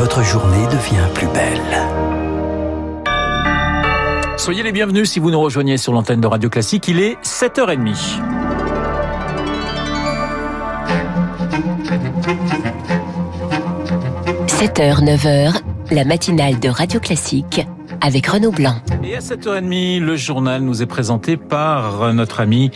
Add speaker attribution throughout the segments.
Speaker 1: votre journée devient plus belle.
Speaker 2: Soyez les bienvenus si vous nous rejoignez sur l'antenne de Radio Classique. Il est 7h30.
Speaker 3: – 7h, 9h, la matinale de Radio Classique avec Renaud Blanc.
Speaker 2: Et à 7h30, le journal nous est présenté par notre ami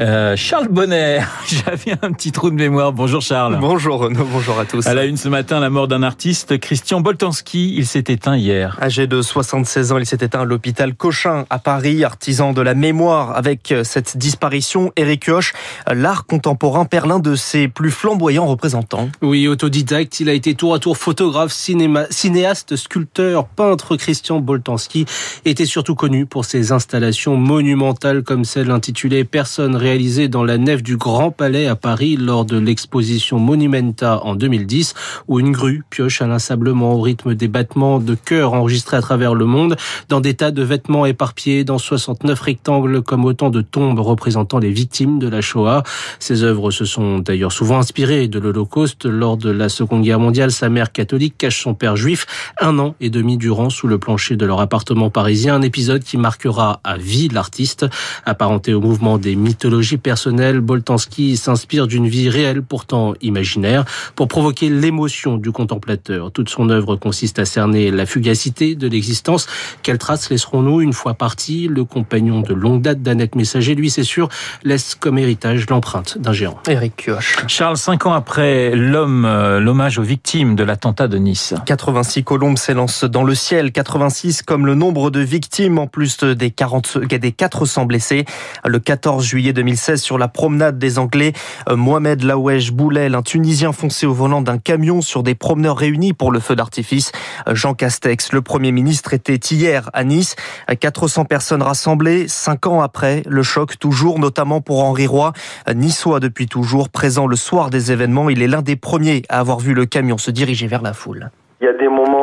Speaker 2: euh, Charles Bonner. J'avais un petit trou de mémoire. Bonjour Charles.
Speaker 4: Bonjour Renaud, bonjour à tous.
Speaker 2: À la une ce matin, la mort d'un artiste, Christian Boltanski. Il s'est éteint hier.
Speaker 4: Âgé de 76 ans, il s'est éteint à l'hôpital Cochin à Paris, artisan de la mémoire. Avec cette disparition, Éric Hoche, l'art contemporain perd l'un de ses plus flamboyants représentants.
Speaker 5: Oui, autodidacte, il a été tour à tour photographe, cinéma, cinéaste, sculpteur, peintre. Christian Boltanski était surtout connu pour ses installations monumentales comme celle intitulée Personne réalisée dans la nef du Grand Palais à Paris lors de l'exposition Monumenta en 2010 où une grue pioche inlassablement au rythme des battements de cœur enregistrés à travers le monde dans des tas de vêtements éparpillés dans 69 rectangles comme autant de tombes représentant les victimes de la Shoah. Ses œuvres se sont d'ailleurs souvent inspirées de l'Holocauste. Lors de la Seconde Guerre mondiale, sa mère catholique cache son père juif un an et demi durant sous le plancher de leur appartement parisien, épisode qui marquera à vie l'artiste. Apparenté au mouvement des mythologies personnelles, Boltanski s'inspire d'une vie réelle pourtant imaginaire pour provoquer l'émotion du contemplateur. Toute son œuvre consiste à cerner la fugacité de l'existence. Quelles traces laisserons-nous une fois parti? Le compagnon de longue date d'Annette Messager, lui, c'est sûr, laisse comme héritage l'empreinte d'un géant.
Speaker 4: Eric Kioch.
Speaker 2: Charles, cinq ans après l'homme, euh, l'hommage aux victimes de l'attentat de Nice.
Speaker 4: 86 colombes s'élancent dans le ciel, 86 comme le nombre de victimes en plus des 40, des 400 blessés. Le 14 juillet 2016, sur la promenade des Anglais, euh, Mohamed Laouej Boulel, un Tunisien foncé au volant d'un camion sur des promeneurs réunis pour le feu d'artifice. Euh, Jean Castex, le Premier ministre, était hier à Nice. 400 euh, personnes rassemblées, cinq ans après, le choc toujours, notamment pour Henri Roy, niçois depuis toujours, présent le soir des événements. Il est l'un des premiers à avoir vu le camion se diriger vers la foule.
Speaker 6: Il y a des moments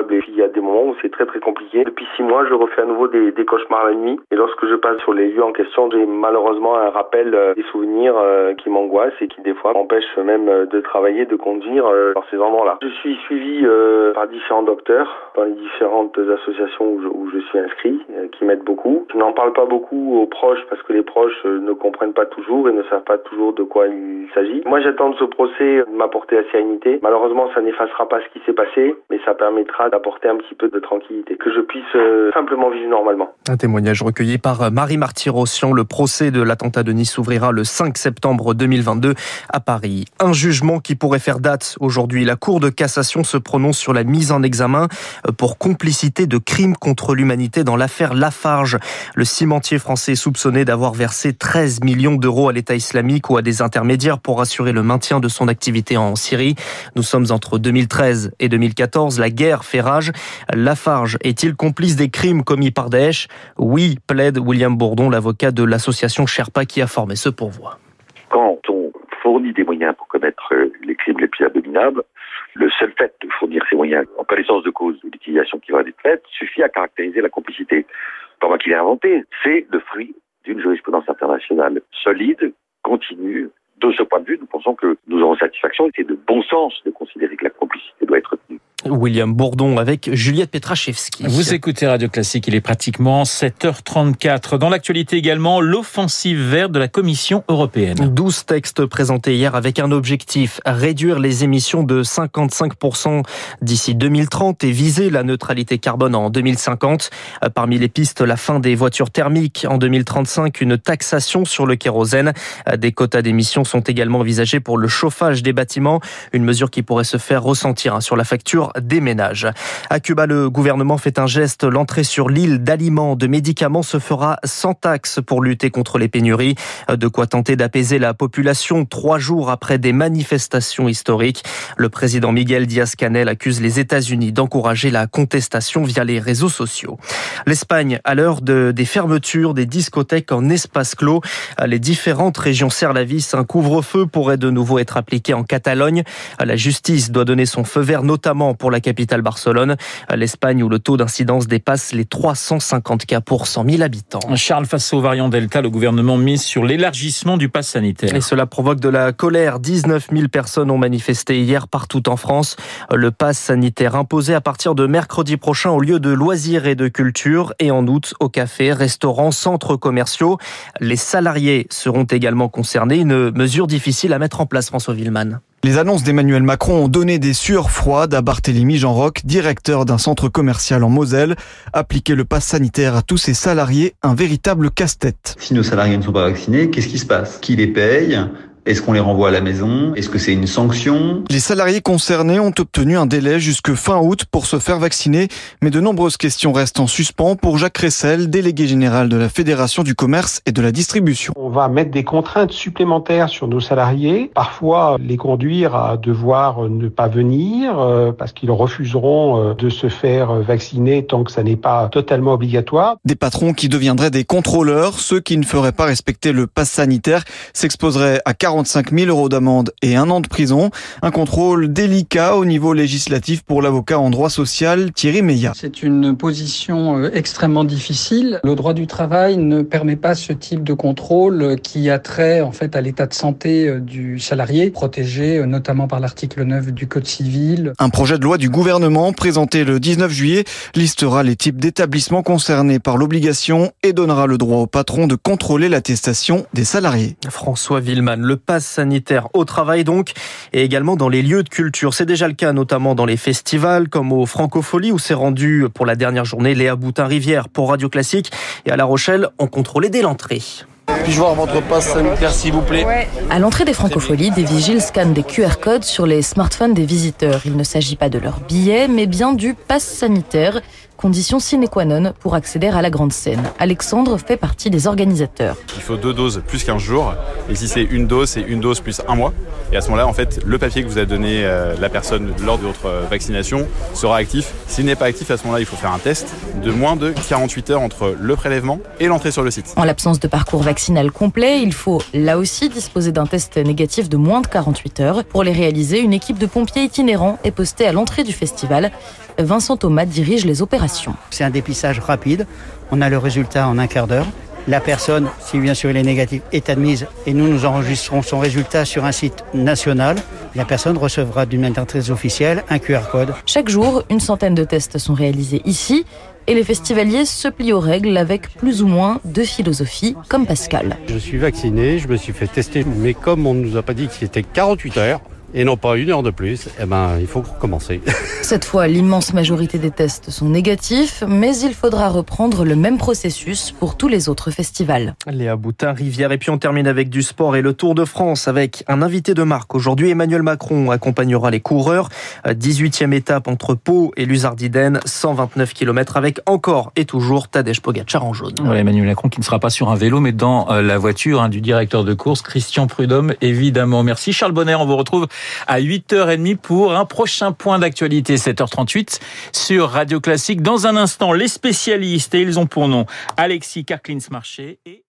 Speaker 6: et puis il y a des moments où c'est très très compliqué. Depuis six mois, je refais à nouveau des, cauchemars la nuit et lorsque je passe sur les lieux en question, j'ai malheureusement un rappel euh, des souvenirs euh, qui m'angoissent et qui des fois m'empêchent même euh, de travailler, de conduire dans ces endroits-là. Je suis suivi par différents docteurs dans les différentes associations où je, où je suis inscrit qui m'aident beaucoup. Je n'en parle pas beaucoup aux proches parce que les proches ne comprennent pas toujours et ne savent pas toujours de quoi il s'agit. Moi, j'attends de ce procès de m'apporter la sérénité. Malheureusement, ça n'effacera pas ce qui s'est passé, mais ça permettra d'apporter un petit peu de tranquillité, que je puisse euh, simplement vivre normalement.
Speaker 4: Un témoignage recueilli par Marie Martyr-Rossian. Le procès de l'attentat de Nice s'ouvrira le 5 septembre 2022 à Paris. Un jugement qui pourrait faire date aujourd'hui. La Cour de cassation se prononce sur la mise en examen pour complicité de crimes contre l'humanité dans l'affaire Lafarge. Le cimentier français soupçonné d'avoir versé 13 millions d'euros à l'État islamique ou à des intermédiaires pour assurer le maintien de son activité en Syrie. Nous sommes entre 2013 et 2014. La guerre fait rage. Lafarge est-il complice des crimes commis par Daesh? Oui, plaide William Bourdon, l'avocat de l'association Sherpa qui a formé ce pourvoi.
Speaker 7: Quand on fournit des moyens pour commettre euh, les crimes les plus abominables, le seul fait de fournir ces moyens en connaissance de cause de l'utilisation qui va être faite suffit à caractériser la complicité. Pas moi qui l'ai inventé, c'est le fruit d'une jurisprudence internationale solide, continue, de ce point de vue, nous pensons que nous aurons satisfaction. C'est de bon sens de considérer que la complicité doit être retenue.
Speaker 4: William Bourdon avec Juliette Petrachevski.
Speaker 2: Vous écoutez Radio Classique, il est pratiquement 7h34. Dans l'actualité également, l'offensive verte de la Commission européenne.
Speaker 4: 12 textes présentés hier avec un objectif, réduire les émissions de 55% d'ici 2030 et viser la neutralité carbone en 2050. Parmi les pistes, la fin des voitures thermiques en 2035, une taxation sur le kérosène. Des quotas d'émissions sont également envisagés pour le chauffage des bâtiments, une mesure qui pourrait se faire ressentir hein, sur la facture des ménages. À Cuba, le gouvernement fait un geste. L'entrée sur l'île d'aliments, de médicaments se fera sans taxe pour lutter contre les pénuries. De quoi tenter d'apaiser la population trois jours après des manifestations historiques. Le président Miguel Diaz-Canel accuse les États-Unis d'encourager la contestation via les réseaux sociaux. L'Espagne, à l'heure de, des fermetures des discothèques en espace clos, les différentes régions serrent la vis. Un couvre-feu pourrait de nouveau être appliqué en Catalogne. La justice doit donner son feu vert, notamment pour la capitale Barcelone. L'Espagne où le taux d'incidence dépasse les 350 cas pour 100 000 habitants.
Speaker 2: Charles, face au variant Delta, le gouvernement mise sur l'élargissement du pass sanitaire.
Speaker 4: Et cela provoque de la colère. 19 000 personnes ont manifesté hier partout en France. Le pass sanitaire imposé à partir de mercredi prochain au lieu de loisirs et de culture et en août au café, restaurants, centres commerciaux. Les salariés seront également concernés. Une mesure difficile à mettre en place, François Villeman.
Speaker 8: Les annonces d'Emmanuel Macron ont donné des sueurs froides à Barthélémy Jean-Roch, directeur d'un centre commercial en Moselle. Appliquer le pass sanitaire à tous ses salariés, un véritable casse-tête.
Speaker 9: Si nos salariés ne sont pas vaccinés, qu'est-ce qui se passe? Qui les paye? Est-ce qu'on les renvoie à la maison? Est-ce que c'est une sanction?
Speaker 8: Les salariés concernés ont obtenu un délai jusque fin août pour se faire vacciner, mais de nombreuses questions restent en suspens pour Jacques Ressel, délégué général de la Fédération du commerce et de la distribution.
Speaker 10: On va mettre des contraintes supplémentaires sur nos salariés, parfois les conduire à devoir ne pas venir euh, parce qu'ils refuseront euh, de se faire vacciner tant que ça n'est pas totalement obligatoire.
Speaker 8: Des patrons qui deviendraient des contrôleurs, ceux qui ne feraient pas respecter le pass sanitaire s'exposeraient à 40 45 000 euros d'amende et un an de prison. Un contrôle délicat au niveau législatif pour l'avocat en droit social Thierry Meillat.
Speaker 11: C'est une position euh, extrêmement difficile. Le droit du travail ne permet pas ce type de contrôle qui a trait en fait à l'état de santé euh, du salarié, protégé euh, notamment par l'article 9 du Code civil.
Speaker 8: Un projet de loi du gouvernement présenté le 19 juillet listera les types d'établissements concernés par l'obligation et donnera le droit au patron de contrôler l'attestation des salariés.
Speaker 4: François Villeman, le passe sanitaire au travail donc, et également dans les lieux de culture. C'est déjà le cas notamment dans les festivals comme au Francofolie où s'est rendu pour la dernière journée Léa Boutin-Rivière pour Radio Classique et à La Rochelle, on contrôlait dès l'entrée.
Speaker 12: Puis-je voir votre passe sanitaire, s'il vous plaît
Speaker 13: À l'entrée des francopholies, des vigiles scannent des QR codes sur les smartphones des visiteurs. Il ne s'agit pas de leur billet, mais bien du pass sanitaire condition sine qua non pour accéder à la grande scène. Alexandre fait partie des organisateurs.
Speaker 14: Il faut deux doses plus qu'un jour. Et si c'est une dose, c'est une dose plus un mois. Et à ce moment-là, en fait, le papier que vous a donné euh, la personne lors de votre euh, vaccination sera actif. S'il n'est pas actif, à ce moment-là, il faut faire un test de moins de 48 heures entre le prélèvement et l'entrée sur le site.
Speaker 13: En l'absence de parcours vaccinal complet, il faut là aussi disposer d'un test négatif de moins de 48 heures. Pour les réaliser, une équipe de pompiers itinérants est postée à l'entrée du festival. Vincent Thomas dirige les opérations.
Speaker 15: C'est un dépistage rapide. On a le résultat en un quart d'heure. La personne, si bien sûr il est négatif, est admise et nous nous enregistrons son résultat sur un site national. La personne recevra d'une manière très officielle un QR code.
Speaker 13: Chaque jour, une centaine de tests sont réalisés ici et les festivaliers se plient aux règles avec plus ou moins de philosophie, comme Pascal.
Speaker 16: Je suis vacciné, je me suis fait tester, mais comme on ne nous a pas dit que c'était 48 heures, et non pas une heure de plus, eh ben, il faut commencer.
Speaker 13: Cette fois, l'immense majorité des tests sont négatifs, mais il faudra reprendre le même processus pour tous les autres festivals.
Speaker 4: Léa Boutin, Rivière. Et puis on termine avec du sport et le Tour de France avec un invité de marque. Aujourd'hui, Emmanuel Macron accompagnera les coureurs. 18e étape entre Pau et Luzardiden, 129 km avec encore et toujours Tadej Pogacar en jaune.
Speaker 2: Emmanuel Macron qui ne sera pas sur un vélo, mais dans euh, la voiture hein, du directeur de course, Christian Prudhomme, évidemment. Merci Charles Bonner, on vous retrouve à 8h30 pour un prochain point d'actualité, 7h38 sur Radio Classique. Dans un instant, les spécialistes, et ils ont pour nom Alexis Karklins-Marché et